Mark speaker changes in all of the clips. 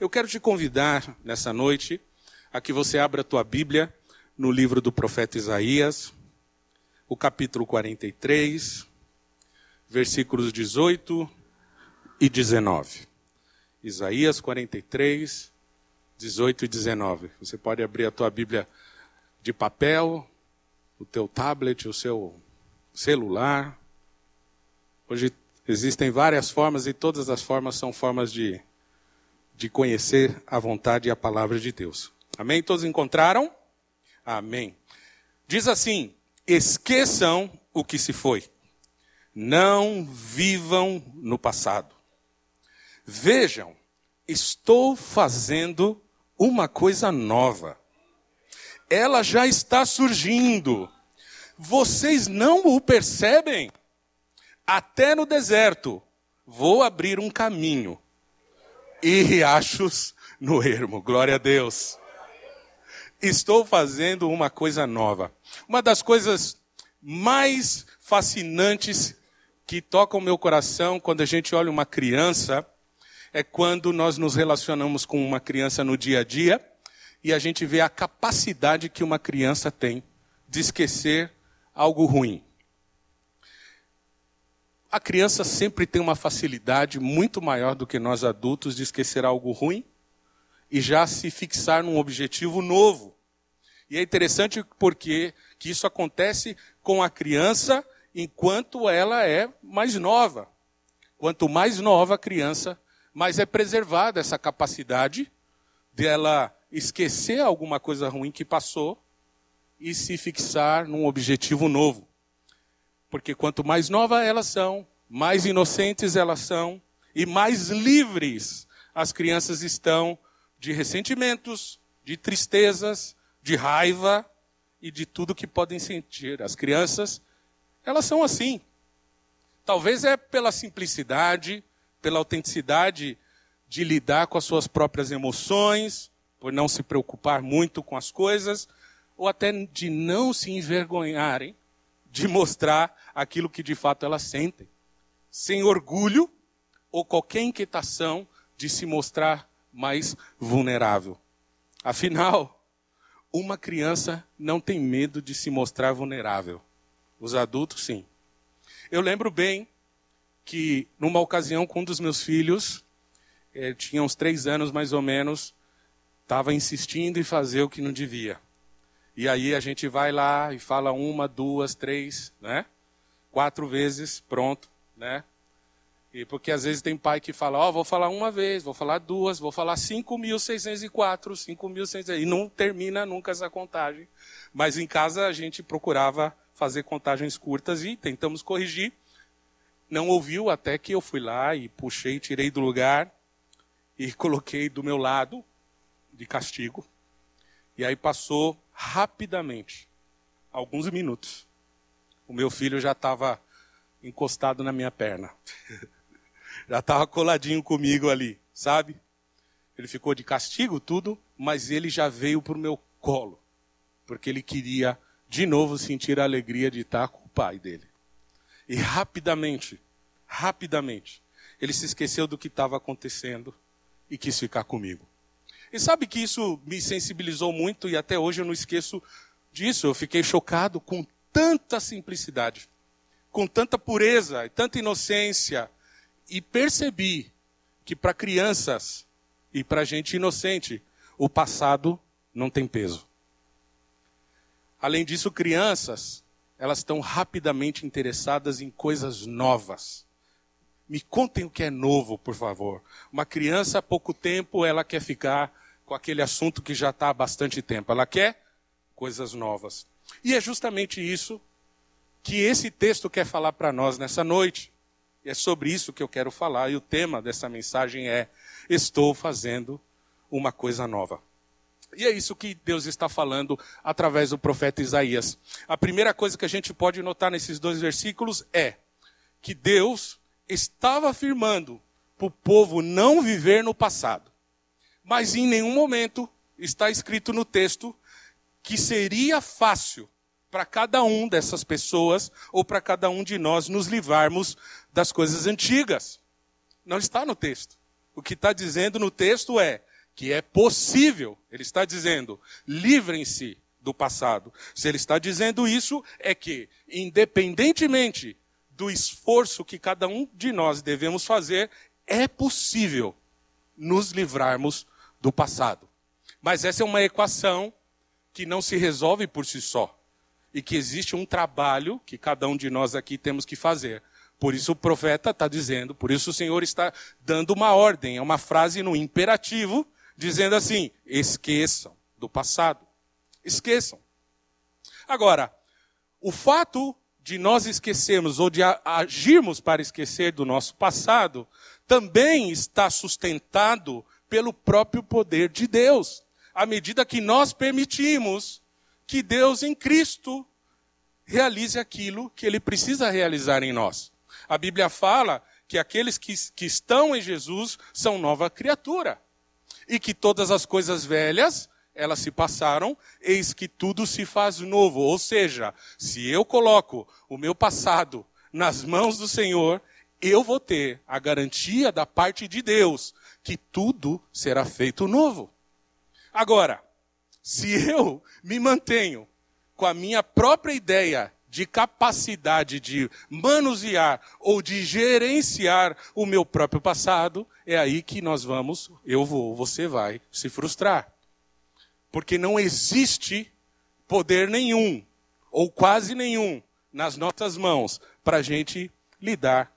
Speaker 1: Eu quero te convidar nessa noite a que você abra a tua Bíblia no livro do profeta Isaías, o capítulo 43, versículos 18 e 19. Isaías 43, 18 e 19. Você pode abrir a tua Bíblia de papel, o teu tablet, o seu celular. Hoje existem várias formas e todas as formas são formas de de conhecer a vontade e a palavra de Deus. Amém? Todos encontraram? Amém. Diz assim: esqueçam o que se foi. Não vivam no passado. Vejam, estou fazendo uma coisa nova. Ela já está surgindo. Vocês não o percebem? Até no deserto, vou abrir um caminho e riachos no ermo. Glória a Deus. Estou fazendo uma coisa nova. Uma das coisas mais fascinantes que tocam o meu coração quando a gente olha uma criança é quando nós nos relacionamos com uma criança no dia a dia e a gente vê a capacidade que uma criança tem de esquecer algo ruim a criança sempre tem uma facilidade muito maior do que nós adultos de esquecer algo ruim e já se fixar num objetivo novo. E é interessante porque que isso acontece com a criança enquanto ela é mais nova. Quanto mais nova a criança, mais é preservada essa capacidade dela esquecer alguma coisa ruim que passou e se fixar num objetivo novo. Porque quanto mais nova elas são, mais inocentes elas são e mais livres as crianças estão de ressentimentos, de tristezas, de raiva e de tudo que podem sentir. As crianças, elas são assim. Talvez é pela simplicidade, pela autenticidade de lidar com as suas próprias emoções, por não se preocupar muito com as coisas, ou até de não se envergonharem de mostrar aquilo que de fato elas sentem. Sem orgulho ou qualquer inquietação de se mostrar mais vulnerável. Afinal, uma criança não tem medo de se mostrar vulnerável. Os adultos, sim. Eu lembro bem que, numa ocasião, com um dos meus filhos, eh, tinha uns três anos mais ou menos, estava insistindo em fazer o que não devia. E aí a gente vai lá e fala uma, duas, três, né? Quatro vezes, pronto, né? E porque às vezes tem pai que fala, ó, oh, vou falar uma vez, vou falar duas, vou falar 5.604, 5.600, e não termina nunca essa contagem. Mas em casa a gente procurava fazer contagens curtas e tentamos corrigir. Não ouviu até que eu fui lá e puxei, tirei do lugar e coloquei do meu lado de castigo. E aí passou rapidamente, alguns minutos. O meu filho já estava encostado na minha perna. já estava coladinho comigo ali, sabe? Ele ficou de castigo, tudo, mas ele já veio para o meu colo, porque ele queria de novo sentir a alegria de estar com o pai dele. E rapidamente, rapidamente, ele se esqueceu do que estava acontecendo e quis ficar comigo. E sabe que isso me sensibilizou muito e até hoje eu não esqueço disso. Eu fiquei chocado com tanta simplicidade, com tanta pureza e tanta inocência. E percebi que para crianças e para gente inocente, o passado não tem peso. Além disso, crianças, elas estão rapidamente interessadas em coisas novas. Me contem o que é novo, por favor. Uma criança, há pouco tempo, ela quer ficar com aquele assunto que já está há bastante tempo. Ela quer coisas novas. E é justamente isso que esse texto quer falar para nós nessa noite. E é sobre isso que eu quero falar. E o tema dessa mensagem é: Estou fazendo uma coisa nova. E é isso que Deus está falando através do profeta Isaías. A primeira coisa que a gente pode notar nesses dois versículos é que Deus estava afirmando para o povo não viver no passado. Mas em nenhum momento está escrito no texto que seria fácil para cada um dessas pessoas ou para cada um de nós nos livrarmos das coisas antigas. Não está no texto. O que está dizendo no texto é que é possível. Ele está dizendo, livrem-se do passado. Se ele está dizendo isso, é que, independentemente do esforço que cada um de nós devemos fazer, é possível nos livrarmos do passado. Mas essa é uma equação que não se resolve por si só. E que existe um trabalho que cada um de nós aqui temos que fazer. Por isso o profeta está dizendo, por isso o Senhor está dando uma ordem, é uma frase no imperativo, dizendo assim: esqueçam do passado. Esqueçam. Agora, o fato de nós esquecermos ou de agirmos para esquecer do nosso passado também está sustentado pelo próprio poder de Deus. À medida que nós permitimos que Deus em Cristo realize aquilo que ele precisa realizar em nós. A Bíblia fala que aqueles que, que estão em Jesus são nova criatura. E que todas as coisas velhas, elas se passaram, eis que tudo se faz novo. Ou seja, se eu coloco o meu passado nas mãos do Senhor, eu vou ter a garantia da parte de Deus que tudo será feito novo. Agora, se eu me mantenho com a minha própria ideia de capacidade de manusear ou de gerenciar o meu próprio passado, é aí que nós vamos, eu vou, você vai se frustrar. Porque não existe poder nenhum, ou quase nenhum, nas nossas mãos para a gente lidar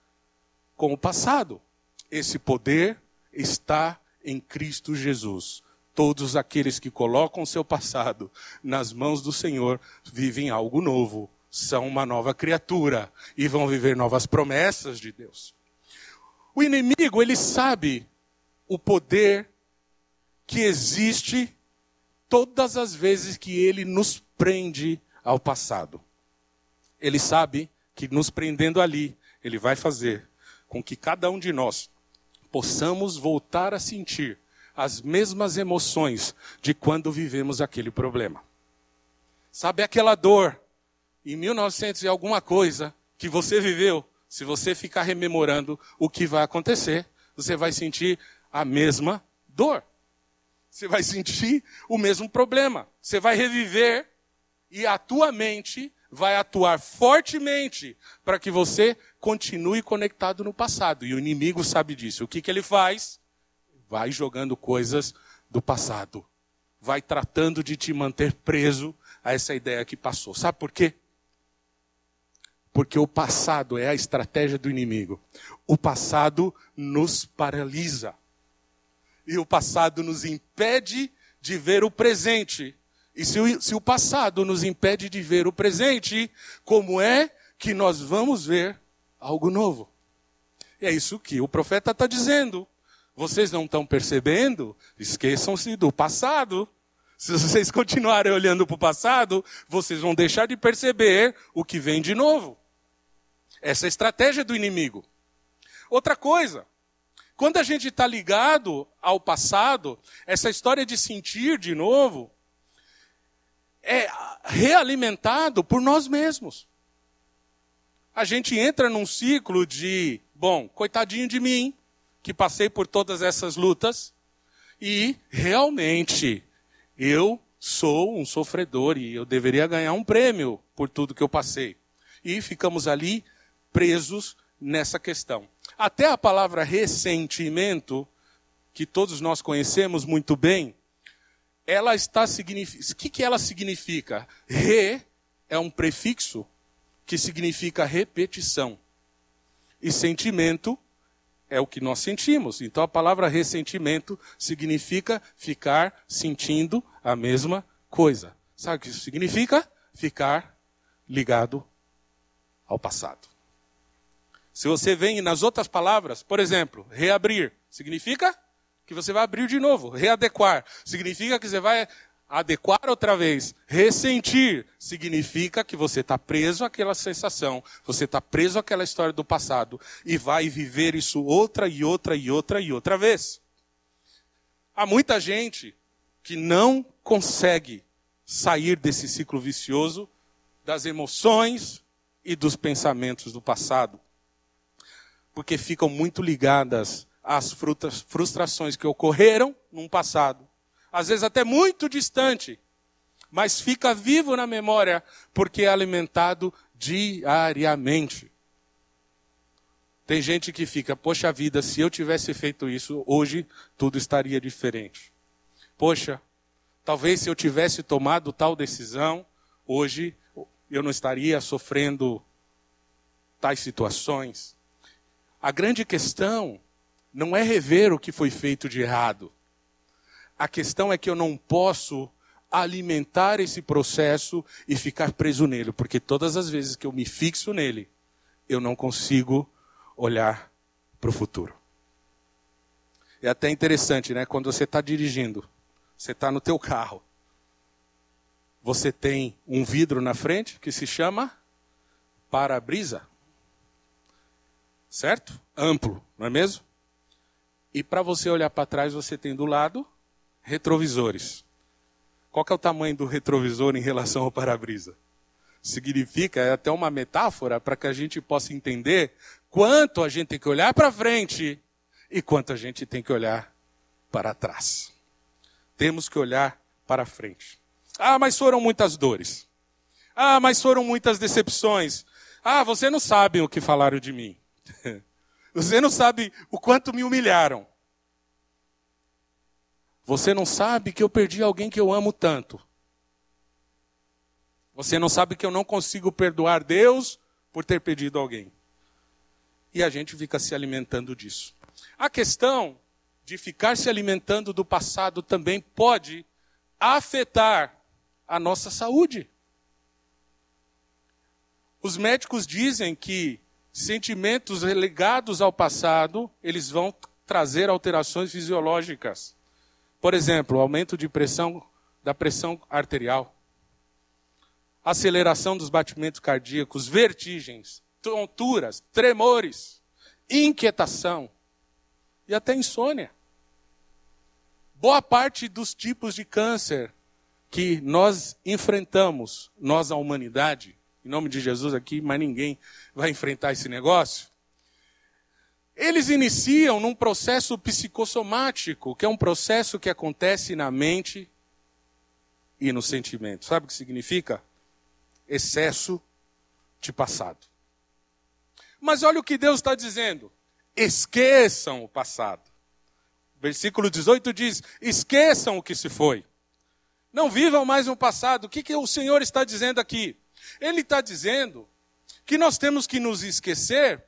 Speaker 1: com o passado. Esse poder está em Cristo Jesus. Todos aqueles que colocam seu passado nas mãos do Senhor vivem algo novo, são uma nova criatura e vão viver novas promessas de Deus. O inimigo, ele sabe o poder que existe todas as vezes que ele nos prende ao passado. Ele sabe que nos prendendo ali, ele vai fazer com que cada um de nós possamos voltar a sentir as mesmas emoções de quando vivemos aquele problema. Sabe aquela dor em 1900 e alguma coisa que você viveu, se você ficar rememorando o que vai acontecer, você vai sentir a mesma dor. Você vai sentir o mesmo problema. Você vai reviver e a tua mente vai atuar fortemente para que você continue conectado no passado. E o inimigo sabe disso. O que, que ele faz? Vai jogando coisas do passado. Vai tratando de te manter preso a essa ideia que passou. Sabe por quê? Porque o passado é a estratégia do inimigo. O passado nos paralisa. E o passado nos impede de ver o presente. E se o, se o passado nos impede de ver o presente, como é que nós vamos ver algo novo? E é isso que o profeta está dizendo. Vocês não estão percebendo? Esqueçam-se do passado. Se vocês continuarem olhando para o passado, vocês vão deixar de perceber o que vem de novo. Essa é a estratégia do inimigo. Outra coisa, quando a gente está ligado ao passado, essa história de sentir de novo é realimentado por nós mesmos. A gente entra num ciclo de, bom, coitadinho de mim, que passei por todas essas lutas, e realmente eu sou um sofredor e eu deveria ganhar um prêmio por tudo que eu passei. E ficamos ali presos nessa questão. Até a palavra ressentimento, que todos nós conhecemos muito bem, ela está significando. O que, que ela significa? Re é um prefixo que significa repetição. E sentimento é o que nós sentimos. Então a palavra ressentimento significa ficar sentindo a mesma coisa. Sabe o que isso significa? Ficar ligado ao passado. Se você vem nas outras palavras, por exemplo, reabrir, significa que você vai abrir de novo. Readequar, significa que você vai adequar outra vez, ressentir, significa que você está preso àquela sensação, você está preso àquela história do passado e vai viver isso outra e outra e outra e outra vez. Há muita gente que não consegue sair desse ciclo vicioso das emoções e dos pensamentos do passado, porque ficam muito ligadas às frustrações que ocorreram num passado às vezes até muito distante, mas fica vivo na memória porque é alimentado diariamente. Tem gente que fica, poxa vida, se eu tivesse feito isso, hoje tudo estaria diferente. Poxa, talvez se eu tivesse tomado tal decisão, hoje eu não estaria sofrendo tais situações. A grande questão não é rever o que foi feito de errado. A questão é que eu não posso alimentar esse processo e ficar preso nele, porque todas as vezes que eu me fixo nele, eu não consigo olhar para o futuro. É até interessante, né? Quando você está dirigindo, você está no teu carro, você tem um vidro na frente que se chama para-brisa, certo? Amplo, não é mesmo? E para você olhar para trás, você tem do lado retrovisores. Qual é o tamanho do retrovisor em relação ao para-brisa? Significa, é até uma metáfora para que a gente possa entender quanto a gente tem que olhar para frente e quanto a gente tem que olhar para trás. Temos que olhar para frente. Ah, mas foram muitas dores. Ah, mas foram muitas decepções. Ah, você não sabe o que falaram de mim. Você não sabe o quanto me humilharam. Você não sabe que eu perdi alguém que eu amo tanto. Você não sabe que eu não consigo perdoar Deus por ter perdido alguém. E a gente fica se alimentando disso. A questão de ficar se alimentando do passado também pode afetar a nossa saúde. Os médicos dizem que sentimentos ligados ao passado, eles vão trazer alterações fisiológicas. Por exemplo, aumento de pressão da pressão arterial, aceleração dos batimentos cardíacos, vertigens, tonturas, tremores, inquietação e até insônia. Boa parte dos tipos de câncer que nós enfrentamos, nós a humanidade, em nome de Jesus aqui, mas ninguém vai enfrentar esse negócio. Eles iniciam num processo psicossomático, que é um processo que acontece na mente e no sentimento. Sabe o que significa? Excesso de passado. Mas olha o que Deus está dizendo. Esqueçam o passado. Versículo 18 diz: esqueçam o que se foi. Não vivam mais no passado. O que, que o Senhor está dizendo aqui? Ele está dizendo que nós temos que nos esquecer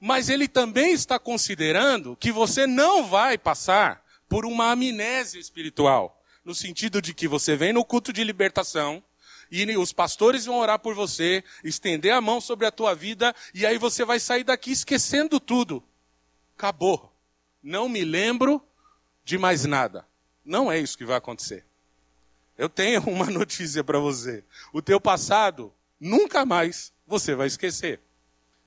Speaker 1: mas ele também está considerando que você não vai passar por uma amnésia espiritual, no sentido de que você vem no culto de libertação e os pastores vão orar por você, estender a mão sobre a tua vida e aí você vai sair daqui esquecendo tudo. Acabou. Não me lembro de mais nada. Não é isso que vai acontecer. Eu tenho uma notícia para você. O teu passado nunca mais você vai esquecer.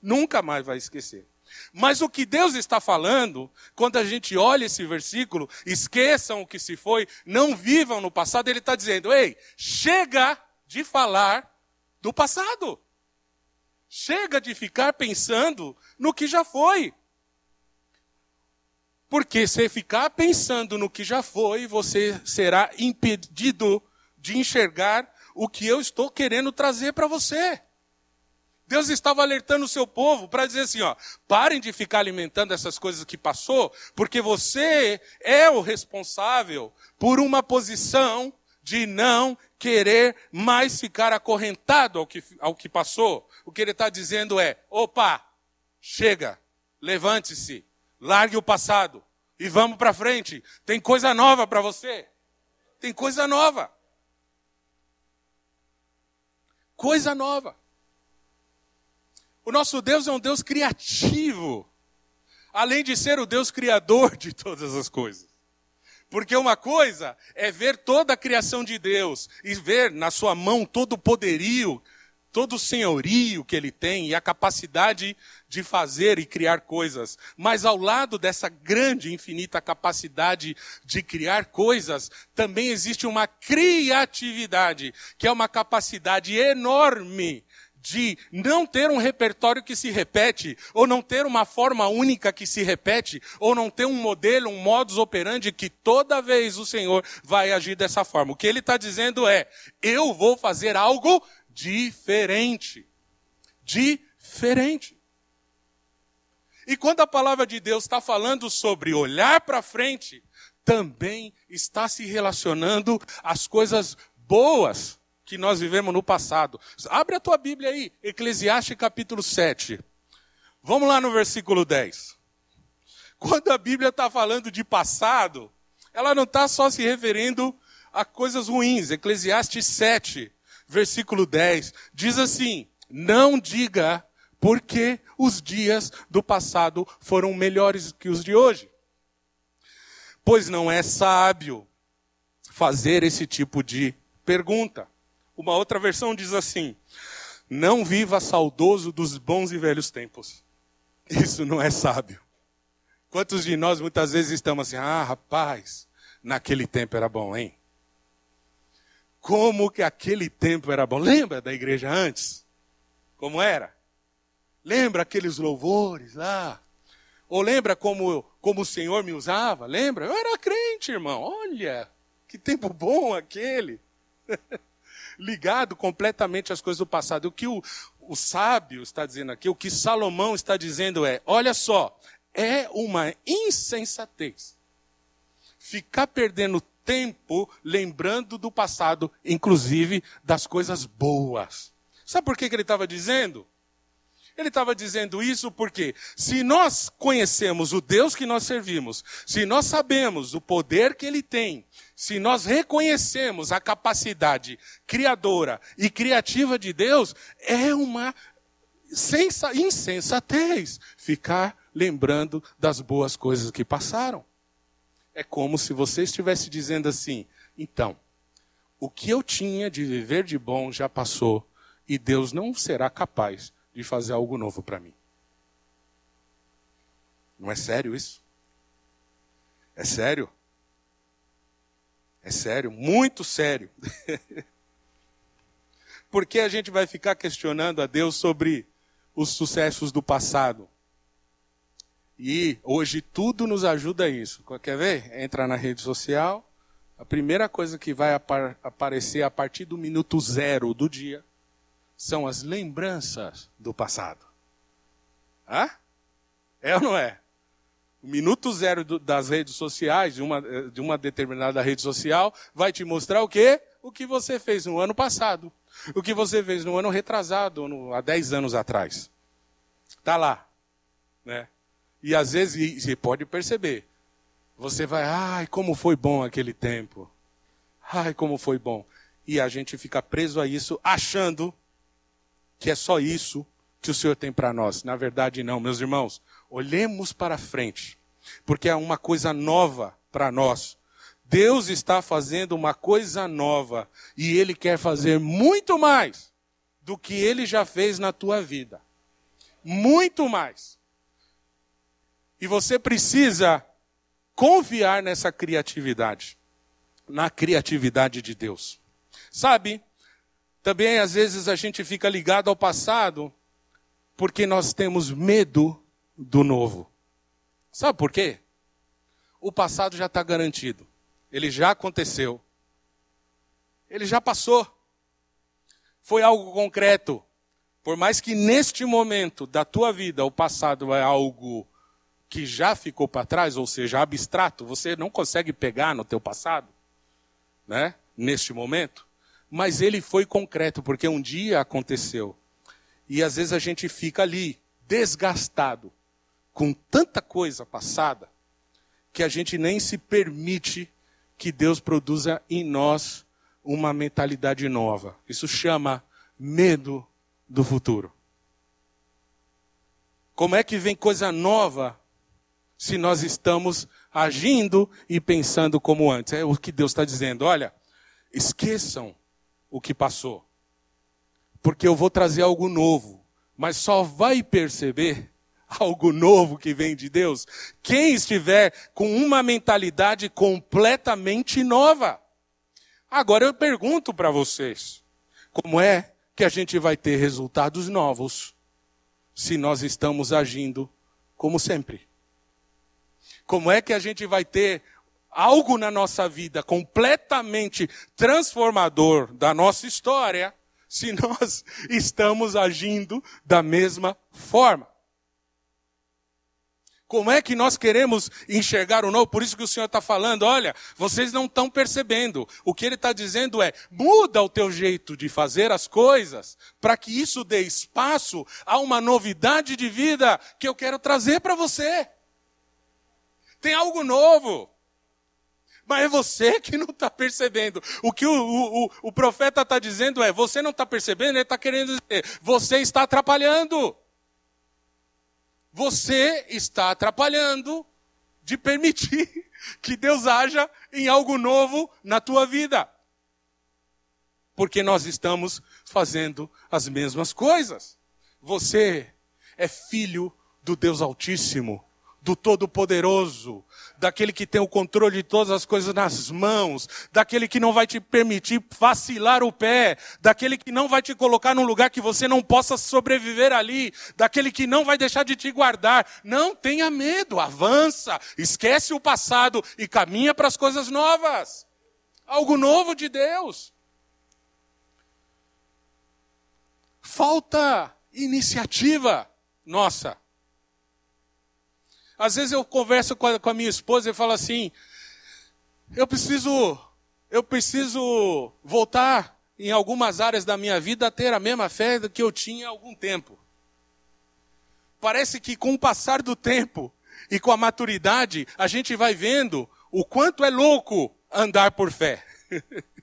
Speaker 1: Nunca mais vai esquecer. Mas o que Deus está falando, quando a gente olha esse versículo, esqueçam o que se foi, não vivam no passado, ele está dizendo: ei, chega de falar do passado. Chega de ficar pensando no que já foi. Porque se ficar pensando no que já foi, você será impedido de enxergar o que eu estou querendo trazer para você. Deus estava alertando o seu povo para dizer assim, ó, parem de ficar alimentando essas coisas que passou, porque você é o responsável por uma posição de não querer mais ficar acorrentado ao que, ao que passou. O que ele está dizendo é, opa, chega, levante-se, largue o passado e vamos para frente. Tem coisa nova para você. Tem coisa nova. Coisa nova. O nosso Deus é um Deus criativo, além de ser o Deus criador de todas as coisas. Porque uma coisa é ver toda a criação de Deus e ver na sua mão todo o poderio, todo o senhorio que ele tem e a capacidade de fazer e criar coisas. Mas ao lado dessa grande, infinita capacidade de criar coisas, também existe uma criatividade, que é uma capacidade enorme de não ter um repertório que se repete, ou não ter uma forma única que se repete, ou não ter um modelo, um modus operandi que toda vez o Senhor vai agir dessa forma. O que ele está dizendo é: eu vou fazer algo diferente. Diferente. E quando a palavra de Deus está falando sobre olhar para frente, também está se relacionando às coisas boas que nós vivemos no passado. Abre a tua Bíblia aí, Eclesiastes capítulo 7. Vamos lá no versículo 10. Quando a Bíblia está falando de passado, ela não está só se referindo a coisas ruins. Eclesiastes 7, versículo 10, diz assim: Não diga porque os dias do passado foram melhores que os de hoje. Pois não é sábio fazer esse tipo de pergunta. Uma outra versão diz assim: Não viva saudoso dos bons e velhos tempos. Isso não é sábio. Quantos de nós muitas vezes estamos assim: Ah, rapaz, naquele tempo era bom, hein? Como que aquele tempo era bom? Lembra da igreja antes? Como era? Lembra aqueles louvores lá? Ou lembra como, como o Senhor me usava? Lembra? Eu era crente, irmão. Olha, que tempo bom aquele. ligado completamente às coisas do passado. O que o, o sábio está dizendo aqui, o que Salomão está dizendo é: olha só, é uma insensatez ficar perdendo tempo lembrando do passado, inclusive das coisas boas. Sabe por que, que ele estava dizendo? Ele estava dizendo isso porque, se nós conhecemos o Deus que nós servimos, se nós sabemos o poder que ele tem, se nós reconhecemos a capacidade criadora e criativa de Deus, é uma sensa, insensatez ficar lembrando das boas coisas que passaram. É como se você estivesse dizendo assim: então, o que eu tinha de viver de bom já passou e Deus não será capaz de fazer algo novo para mim. Não é sério isso? É sério? É sério, muito sério. Porque a gente vai ficar questionando a Deus sobre os sucessos do passado. E hoje tudo nos ajuda a isso. Quer ver? Entra na rede social. A primeira coisa que vai aparecer a partir do minuto zero do dia são as lembranças do passado. Hã? É ou não é? O minuto zero do, das redes sociais, de uma, eh, de uma determinada rede social, vai te mostrar o quê? O que você fez no ano passado. O que você fez no ano retrasado, no, há 10 anos atrás. Está lá. Né? E às vezes, você pode perceber, você vai, ai, como foi bom aquele tempo. Ai, como foi bom. E a gente fica preso a isso, achando que é só isso que o Senhor tem para nós. Na verdade, não, meus irmãos. Olhemos para frente, porque é uma coisa nova para nós. Deus está fazendo uma coisa nova e Ele quer fazer muito mais do que Ele já fez na tua vida. Muito mais. E você precisa confiar nessa criatividade, na criatividade de Deus. Sabe, também, às vezes, a gente fica ligado ao passado porque nós temos medo do novo. Sabe por quê? O passado já está garantido. Ele já aconteceu. Ele já passou. Foi algo concreto. Por mais que neste momento da tua vida o passado é algo que já ficou para trás, ou seja, abstrato, você não consegue pegar no teu passado, né? Neste momento mas ele foi concreto, porque um dia aconteceu. E às vezes a gente fica ali, desgastado, com tanta coisa passada, que a gente nem se permite que Deus produza em nós uma mentalidade nova. Isso chama medo do futuro. Como é que vem coisa nova se nós estamos agindo e pensando como antes. É o que Deus está dizendo. Olha, esqueçam o que passou, porque eu vou trazer algo novo, mas só vai perceber algo novo que vem de Deus quem estiver com uma mentalidade completamente nova. Agora eu pergunto para vocês: como é que a gente vai ter resultados novos se nós estamos agindo como sempre? Como é que a gente vai ter algo na nossa vida completamente transformador da nossa história se nós estamos agindo da mesma forma? Como é que nós queremos enxergar o novo? Por isso que o Senhor está falando, olha, vocês não estão percebendo. O que Ele está dizendo é, muda o teu jeito de fazer as coisas, para que isso dê espaço a uma novidade de vida que eu quero trazer para você. Tem algo novo. Mas é você que não está percebendo. O que o, o, o profeta está dizendo é: você não está percebendo, ele está querendo dizer, você está atrapalhando. Você está atrapalhando de permitir que Deus haja em algo novo na tua vida. Porque nós estamos fazendo as mesmas coisas. Você é filho do Deus Altíssimo do Todo-Poderoso, daquele que tem o controle de todas as coisas nas mãos, daquele que não vai te permitir vacilar o pé, daquele que não vai te colocar num lugar que você não possa sobreviver ali, daquele que não vai deixar de te guardar. Não tenha medo, avança, esquece o passado e caminha para as coisas novas. Algo novo de Deus. Falta iniciativa nossa. Às vezes eu converso com a, com a minha esposa e falo assim: eu preciso, eu preciso voltar em algumas áreas da minha vida a ter a mesma fé que eu tinha há algum tempo. Parece que com o passar do tempo e com a maturidade, a gente vai vendo o quanto é louco andar por fé.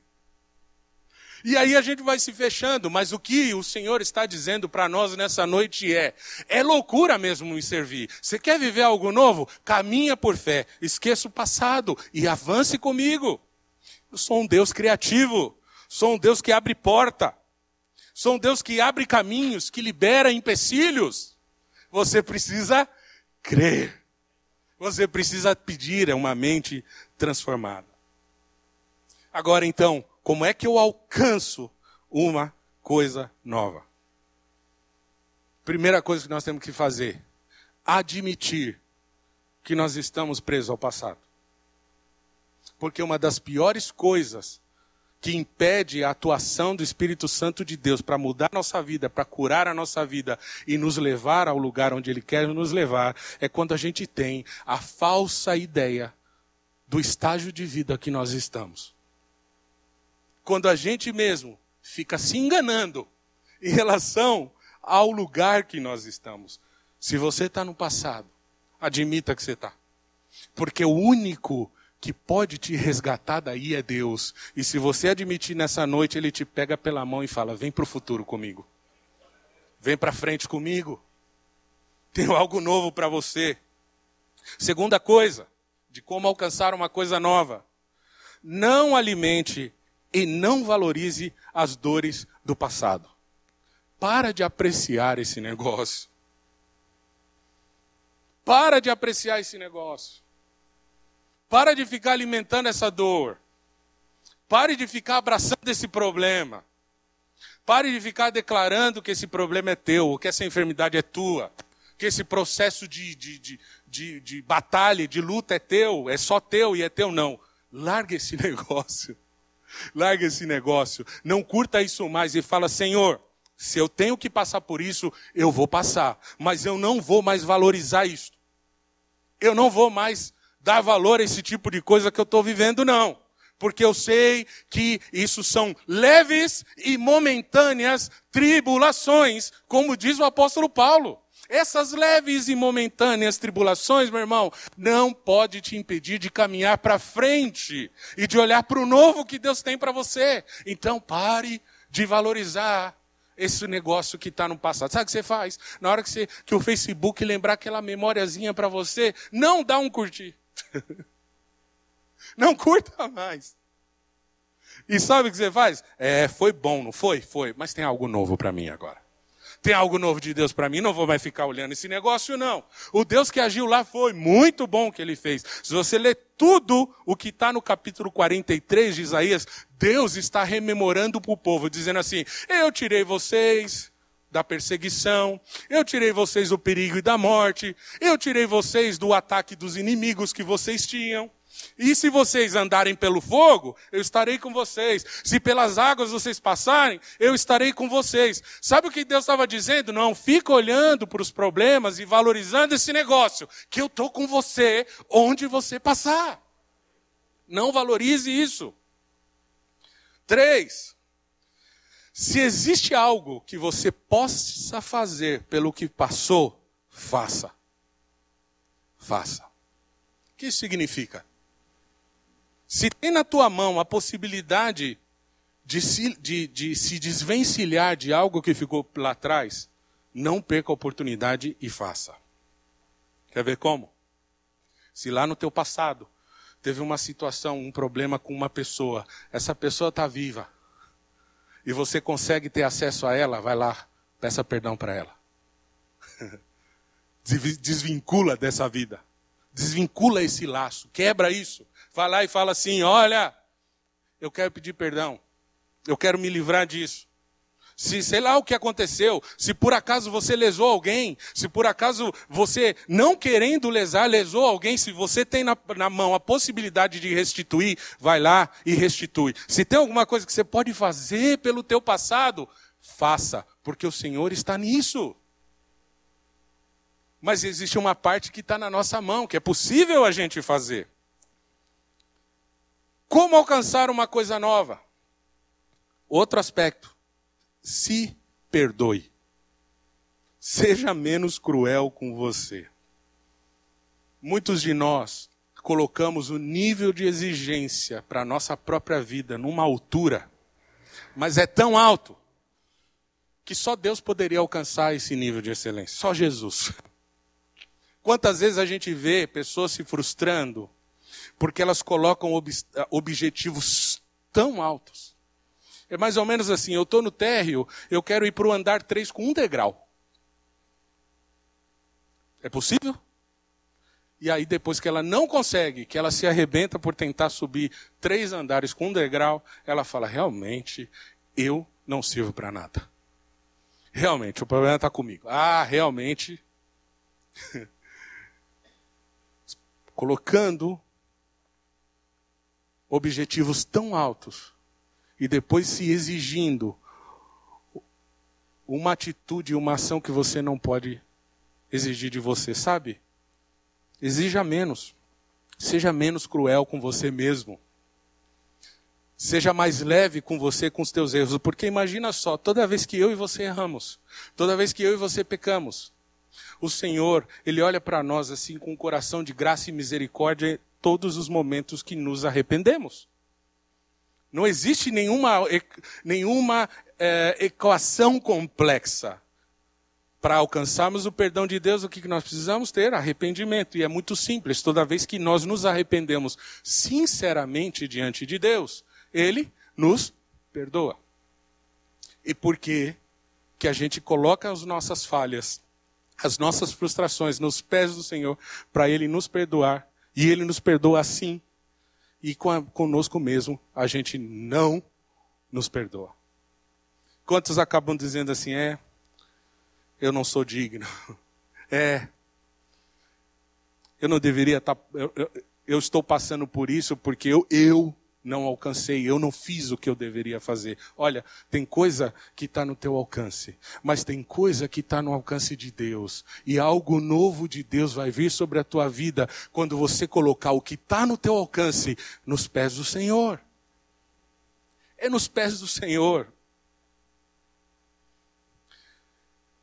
Speaker 1: E aí a gente vai se fechando, mas o que o Senhor está dizendo para nós nessa noite é: é loucura mesmo me servir. Você quer viver algo novo? Caminha por fé, esqueça o passado e avance comigo. Eu sou um Deus criativo, sou um Deus que abre porta, sou um Deus que abre caminhos, que libera empecilhos. Você precisa crer. Você precisa pedir uma mente transformada. Agora então, como é que eu alcanço uma coisa nova? Primeira coisa que nós temos que fazer: admitir que nós estamos presos ao passado. Porque uma das piores coisas que impede a atuação do Espírito Santo de Deus para mudar nossa vida, para curar a nossa vida e nos levar ao lugar onde Ele quer nos levar, é quando a gente tem a falsa ideia do estágio de vida que nós estamos quando a gente mesmo fica se enganando em relação ao lugar que nós estamos. Se você está no passado, admita que você está. Porque o único que pode te resgatar daí é Deus. E se você admitir nessa noite, Ele te pega pela mão e fala: Vem para o futuro comigo. Vem para frente comigo. Tenho algo novo para você. Segunda coisa, de como alcançar uma coisa nova. Não alimente e não valorize as dores do passado. Para de apreciar esse negócio. Para de apreciar esse negócio. Para de ficar alimentando essa dor. Pare de ficar abraçando esse problema. Pare de ficar declarando que esse problema é teu, que essa enfermidade é tua, que esse processo de, de, de, de, de batalha, de luta é teu, é só teu e é teu. Não. Larga esse negócio. Larga esse negócio. Não curta isso mais e fala: Senhor, se eu tenho que passar por isso, eu vou passar. Mas eu não vou mais valorizar isso. Eu não vou mais dar valor a esse tipo de coisa que eu estou vivendo, não. Porque eu sei que isso são leves e momentâneas tribulações, como diz o apóstolo Paulo. Essas leves e momentâneas tribulações, meu irmão, não pode te impedir de caminhar para frente e de olhar para o novo que Deus tem para você. Então pare de valorizar esse negócio que está no passado. Sabe o que você faz? Na hora que, você, que o Facebook lembrar aquela memóriazinha para você, não dá um curtir. não curta mais. E sabe o que você faz? É, foi bom, não foi? Foi, mas tem algo novo para mim agora. Tem algo novo de Deus para mim, não vou mais ficar olhando esse negócio, não. O Deus que agiu lá foi muito bom que ele fez. Se você ler tudo o que está no capítulo 43 de Isaías, Deus está rememorando para o povo, dizendo assim: Eu tirei vocês da perseguição, eu tirei vocês do perigo e da morte, eu tirei vocês do ataque dos inimigos que vocês tinham. E se vocês andarem pelo fogo, eu estarei com vocês. Se pelas águas vocês passarem, eu estarei com vocês. Sabe o que Deus estava dizendo? Não fica olhando para os problemas e valorizando esse negócio, que eu estou com você onde você passar. Não valorize isso. Três. Se existe algo que você possa fazer pelo que passou, faça. Faça. O que significa? Se tem na tua mão a possibilidade de se, de, de se desvencilhar de algo que ficou lá atrás, não perca a oportunidade e faça. Quer ver como? Se lá no teu passado teve uma situação, um problema com uma pessoa, essa pessoa está viva e você consegue ter acesso a ela, vai lá, peça perdão para ela. Desvincula dessa vida. Desvincula esse laço, quebra isso vai lá e fala assim: olha, eu quero pedir perdão, eu quero me livrar disso. Se sei lá o que aconteceu, se por acaso você lesou alguém, se por acaso você, não querendo lesar, lesou alguém, se você tem na, na mão a possibilidade de restituir, vai lá e restitui. Se tem alguma coisa que você pode fazer pelo teu passado, faça, porque o Senhor está nisso. Mas existe uma parte que está na nossa mão, que é possível a gente fazer. Como alcançar uma coisa nova? Outro aspecto. Se perdoe. Seja menos cruel com você. Muitos de nós colocamos o nível de exigência para a nossa própria vida numa altura, mas é tão alto que só Deus poderia alcançar esse nível de excelência, só Jesus. Quantas vezes a gente vê pessoas se frustrando porque elas colocam ob objetivos tão altos. É mais ou menos assim: eu estou no térreo, eu quero ir para o andar 3 com um degrau. É possível? E aí, depois que ela não consegue, que ela se arrebenta por tentar subir três andares com um degrau, ela fala: realmente, eu não sirvo para nada. Realmente, o problema está comigo. Ah, realmente. Colocando objetivos tão altos e depois se exigindo uma atitude, uma ação que você não pode exigir de você, sabe? Exija menos. Seja menos cruel com você mesmo. Seja mais leve com você, com os teus erros. Porque imagina só, toda vez que eu e você erramos, toda vez que eu e você pecamos, o Senhor, Ele olha para nós assim com um coração de graça e misericórdia todos os momentos que nos arrependemos. Não existe nenhuma, nenhuma é, equação complexa. Para alcançarmos o perdão de Deus, o que nós precisamos ter? Arrependimento. E é muito simples. Toda vez que nós nos arrependemos sinceramente diante de Deus, Ele nos perdoa. E por que que a gente coloca as nossas falhas, as nossas frustrações nos pés do Senhor, para Ele nos perdoar e Ele nos perdoa assim. E conosco mesmo a gente não nos perdoa. Quantos acabam dizendo assim, é, eu não sou digno. É, eu não deveria estar, tá, eu, eu, eu estou passando por isso porque eu, eu não alcancei, eu não fiz o que eu deveria fazer. Olha, tem coisa que está no teu alcance, mas tem coisa que está no alcance de Deus. E algo novo de Deus vai vir sobre a tua vida quando você colocar o que está no teu alcance nos pés do Senhor. É nos pés do Senhor.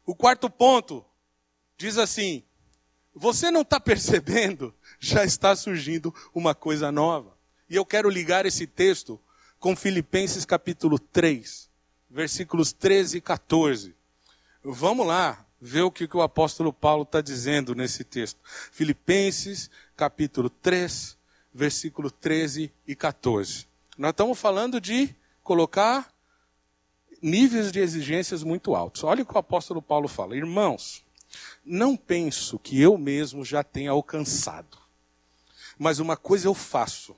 Speaker 1: O quarto ponto diz assim: você não está percebendo, já está surgindo uma coisa nova. E eu quero ligar esse texto com Filipenses capítulo 3, versículos 13 e 14. Vamos lá ver o que o apóstolo Paulo está dizendo nesse texto. Filipenses capítulo 3, versículo 13 e 14. Nós estamos falando de colocar níveis de exigências muito altos. Olha o que o apóstolo Paulo fala: Irmãos, não penso que eu mesmo já tenha alcançado, mas uma coisa eu faço,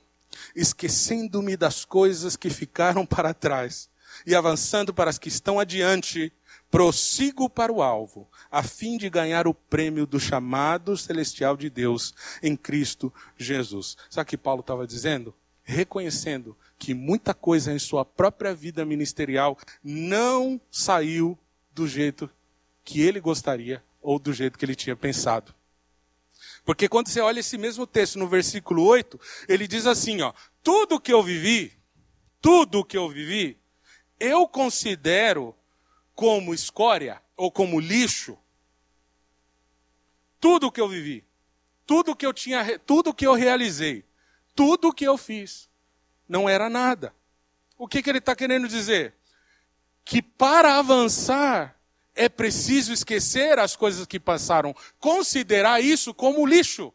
Speaker 1: esquecendo-me das coisas que ficaram para trás e avançando para as que estão adiante, prossigo para o alvo, a fim de ganhar o prêmio do chamado celestial de Deus em Cristo Jesus. Sabe o que Paulo estava dizendo? Reconhecendo que muita coisa em sua própria vida ministerial não saiu do jeito que ele gostaria ou do jeito que ele tinha pensado. Porque quando você olha esse mesmo texto no versículo 8, ele diz assim, ó: tudo que eu vivi, tudo que eu vivi, eu considero como escória ou como lixo tudo que eu vivi, tudo que eu tinha, tudo que eu realizei, tudo que eu fiz, não era nada. O que, que ele está querendo dizer? Que para avançar é preciso esquecer as coisas que passaram, considerar isso como lixo,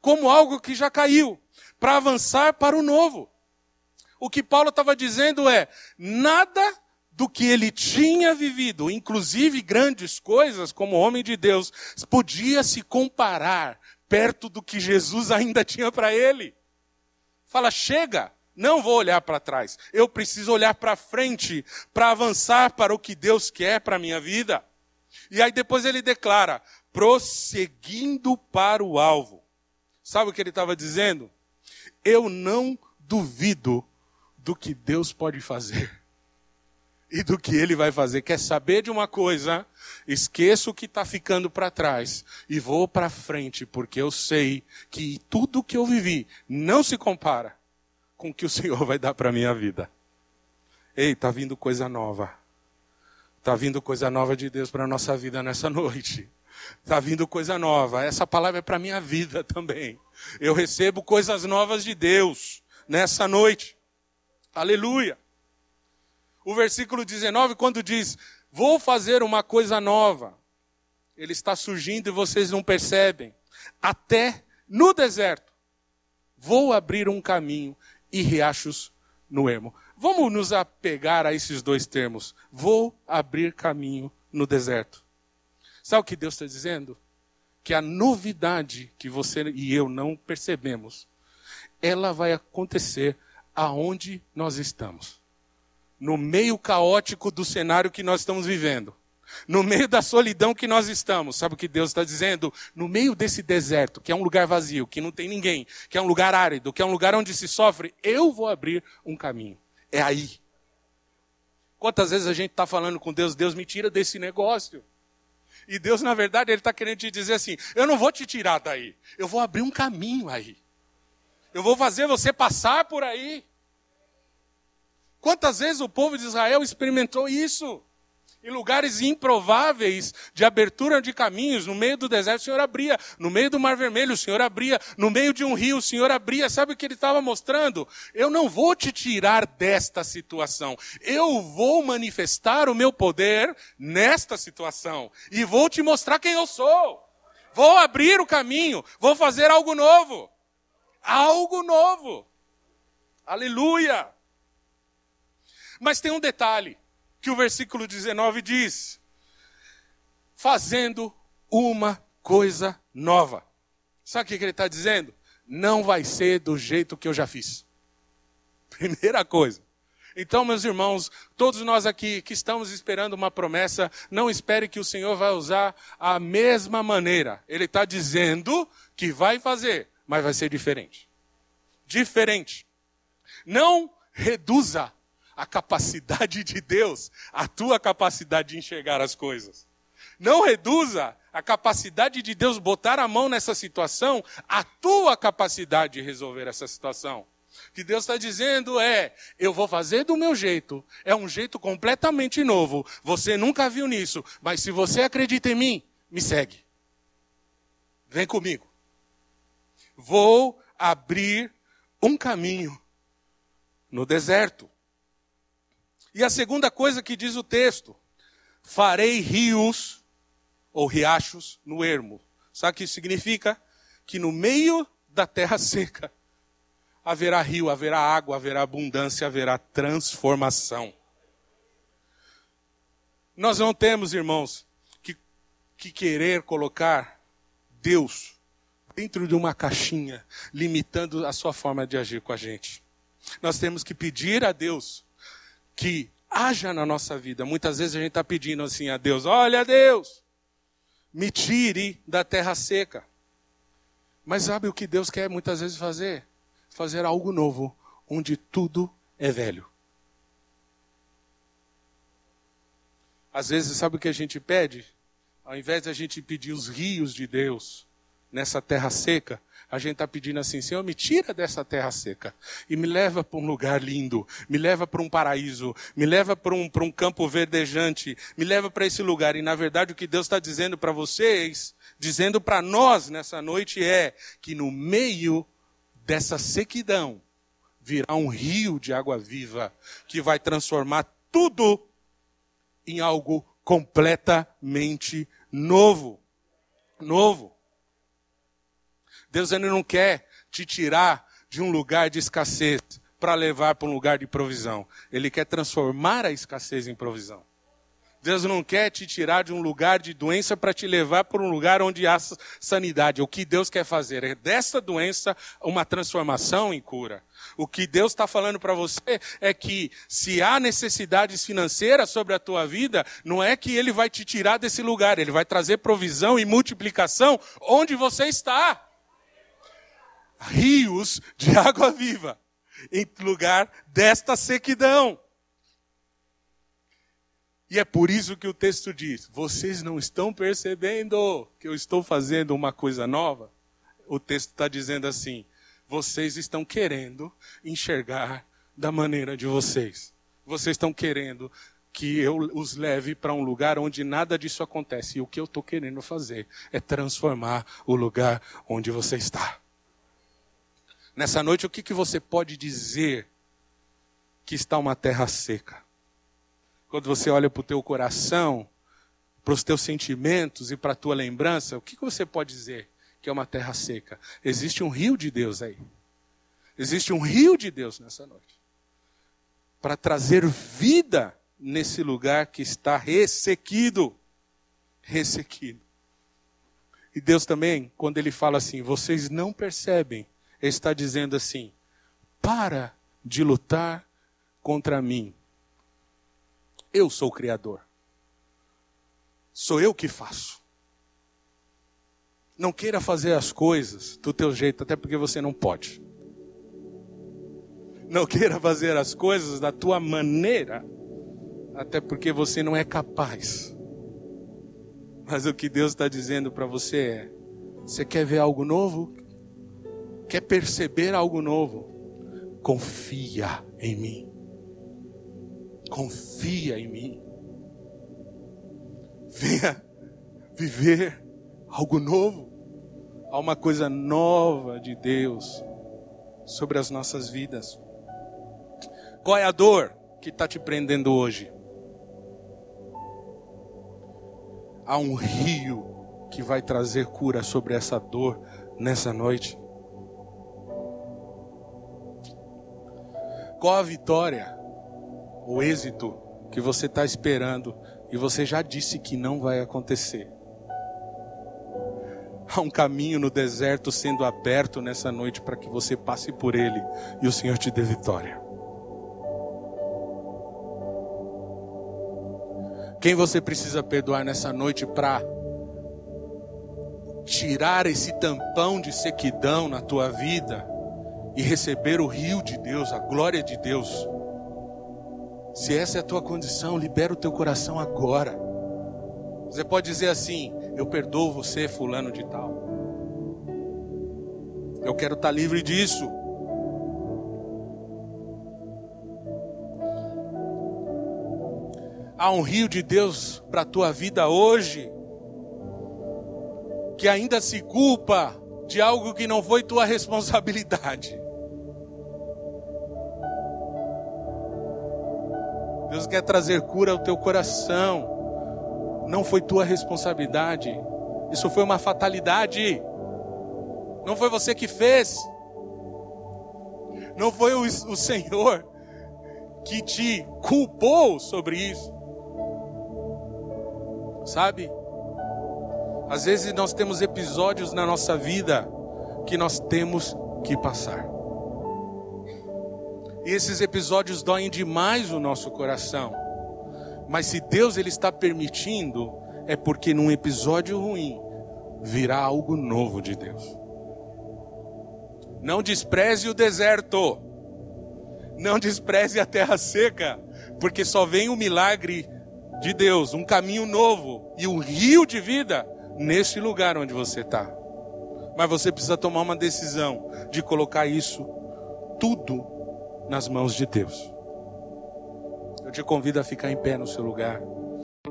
Speaker 1: como algo que já caiu, para avançar para o novo. O que Paulo estava dizendo é: nada do que ele tinha vivido, inclusive grandes coisas como homem de Deus, podia se comparar perto do que Jesus ainda tinha para ele. Fala, chega, não vou olhar para trás. Eu preciso olhar para frente para avançar para o que Deus quer para a minha vida. E aí depois ele declara: prosseguindo para o alvo. Sabe o que ele estava dizendo? Eu não duvido do que Deus pode fazer e do que ele vai fazer. Quer saber de uma coisa? Esqueço o que está ficando para trás e vou para frente, porque eu sei que tudo que eu vivi não se compara com o que o Senhor vai dar para a minha vida. Ei, está vindo coisa nova. Está vindo coisa nova de Deus para a nossa vida nessa noite. Está vindo coisa nova. Essa palavra é para a minha vida também. Eu recebo coisas novas de Deus nessa noite. Aleluia o versículo 19, quando diz: Vou fazer uma coisa nova. Ele está surgindo e vocês não percebem. Até no deserto. Vou abrir um caminho e riachos no ermo. Vamos nos apegar a esses dois termos. Vou abrir caminho no deserto. Sabe o que Deus está dizendo? Que a novidade que você e eu não percebemos, ela vai acontecer aonde nós estamos no meio caótico do cenário que nós estamos vivendo, no meio da solidão que nós estamos, sabe o que Deus está dizendo? No meio desse deserto, que é um lugar vazio, que não tem ninguém, que é um lugar árido, que é um lugar onde se sofre, eu vou abrir um caminho. É aí. Quantas vezes a gente está falando com Deus, Deus me tira desse negócio. E Deus, na verdade, Ele está querendo te dizer assim: eu não vou te tirar daí, eu vou abrir um caminho aí. Eu vou fazer você passar por aí. Quantas vezes o povo de Israel experimentou isso? Em lugares improváveis de abertura de caminhos, no meio do deserto o Senhor abria, no meio do Mar Vermelho o Senhor abria, no meio de um rio o Senhor abria. Sabe o que ele estava mostrando? Eu não vou te tirar desta situação, eu vou manifestar o meu poder nesta situação e vou te mostrar quem eu sou. Vou abrir o caminho, vou fazer algo novo. Algo novo. Aleluia. Mas tem um detalhe que o versículo 19 diz: fazendo uma coisa nova. Sabe o que ele está dizendo? Não vai ser do jeito que eu já fiz. Primeira coisa. Então, meus irmãos, todos nós aqui que estamos esperando uma promessa, não espere que o Senhor vai usar a mesma maneira. Ele está dizendo que vai fazer, mas vai ser diferente. Diferente. Não reduza a capacidade de Deus, a tua capacidade de enxergar as coisas. Não reduza a capacidade de Deus botar a mão nessa situação, a tua capacidade de resolver essa situação. O que Deus está dizendo é: eu vou fazer do meu jeito, é um jeito completamente novo. Você nunca viu nisso, mas se você acredita em mim, me segue. Vem comigo. Vou abrir um caminho no deserto. E a segunda coisa que diz o texto: farei rios ou riachos no ermo. Sabe o que isso significa? que no meio da terra seca haverá rio, haverá água, haverá abundância, haverá transformação. Nós não temos, irmãos, que, que querer colocar Deus dentro de uma caixinha, limitando a sua forma de agir com a gente. Nós temos que pedir a Deus que haja na nossa vida. Muitas vezes a gente está pedindo assim a Deus: olha, Deus, me tire da terra seca. Mas sabe o que Deus quer muitas vezes fazer? Fazer algo novo, onde tudo é velho. Às vezes, sabe o que a gente pede? Ao invés de a gente pedir os rios de Deus nessa terra seca, a gente está pedindo assim: Senhor, me tira dessa terra seca e me leva para um lugar lindo, me leva para um paraíso, me leva para um, um campo verdejante, me leva para esse lugar. E na verdade, o que Deus está dizendo para vocês, dizendo para nós nessa noite é que no meio dessa sequidão virá um rio de água viva que vai transformar tudo em algo completamente novo. Novo. Deus ainda não quer te tirar de um lugar de escassez para levar para um lugar de provisão. Ele quer transformar a escassez em provisão. Deus não quer te tirar de um lugar de doença para te levar para um lugar onde há sanidade. O que Deus quer fazer é dessa doença uma transformação em cura. O que Deus está falando para você é que se há necessidades financeiras sobre a tua vida, não é que Ele vai te tirar desse lugar, Ele vai trazer provisão e multiplicação onde você está rios de água viva em lugar desta sequidão. E é por isso que o texto diz: vocês não estão percebendo que eu estou fazendo uma coisa nova? O texto está dizendo assim: vocês estão querendo enxergar da maneira de vocês. Vocês estão querendo que eu os leve para um lugar onde nada disso acontece. E o que eu estou querendo fazer é transformar o lugar onde você está. Nessa noite, o que, que você pode dizer que está uma terra seca? Quando você olha para o teu coração, para os teus sentimentos e para a tua lembrança, o que, que você pode dizer que é uma terra seca? Existe um rio de Deus aí. Existe um rio de Deus nessa noite. Para trazer vida nesse lugar que está ressequido. Ressequido. E Deus também, quando Ele fala assim, vocês não percebem está dizendo assim: para de lutar contra mim. Eu sou o Criador. Sou eu que faço. Não queira fazer as coisas do teu jeito, até porque você não pode. Não queira fazer as coisas da tua maneira, até porque você não é capaz. Mas o que Deus está dizendo para você é: você quer ver algo novo? Quer perceber algo novo, confia em mim. Confia em mim. Venha viver algo novo. Há uma coisa nova de Deus sobre as nossas vidas. Qual é a dor que está te prendendo hoje? Há um rio que vai trazer cura sobre essa dor nessa noite. Qual a vitória, o êxito que você está esperando e você já disse que não vai acontecer? Há um caminho no deserto sendo aberto nessa noite para que você passe por ele e o Senhor te dê vitória. Quem você precisa perdoar nessa noite para tirar esse tampão de sequidão na tua vida? E receber o rio de Deus, a glória de Deus. Se essa é a tua condição, libera o teu coração agora. Você pode dizer assim: Eu perdoo você, fulano de tal. Eu quero estar livre disso. Há um rio de Deus para a tua vida hoje, que ainda se culpa de algo que não foi tua responsabilidade. Deus quer trazer cura ao teu coração. Não foi tua responsabilidade. Isso foi uma fatalidade. Não foi você que fez. Não foi o, o Senhor que te culpou sobre isso. Sabe? Às vezes nós temos episódios na nossa vida que nós temos que passar. E esses episódios doem demais o nosso coração. Mas se Deus ele está permitindo, é porque num episódio ruim virá algo novo de Deus. Não despreze o deserto. Não despreze a terra seca, porque só vem o milagre de Deus, um caminho novo e um rio de vida neste lugar onde você está. Mas você precisa tomar uma decisão de colocar isso tudo nas mãos de Deus. Eu te convido a ficar em pé no seu lugar.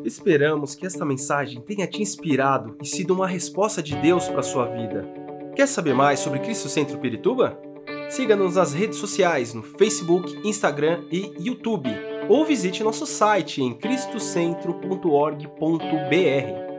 Speaker 2: Esperamos que esta mensagem tenha te inspirado e sido uma resposta de Deus para a sua vida. Quer saber mais sobre Cristo Centro Pirituba? Siga-nos nas redes sociais no Facebook, Instagram e YouTube, ou visite nosso site em cristocentro.org.br.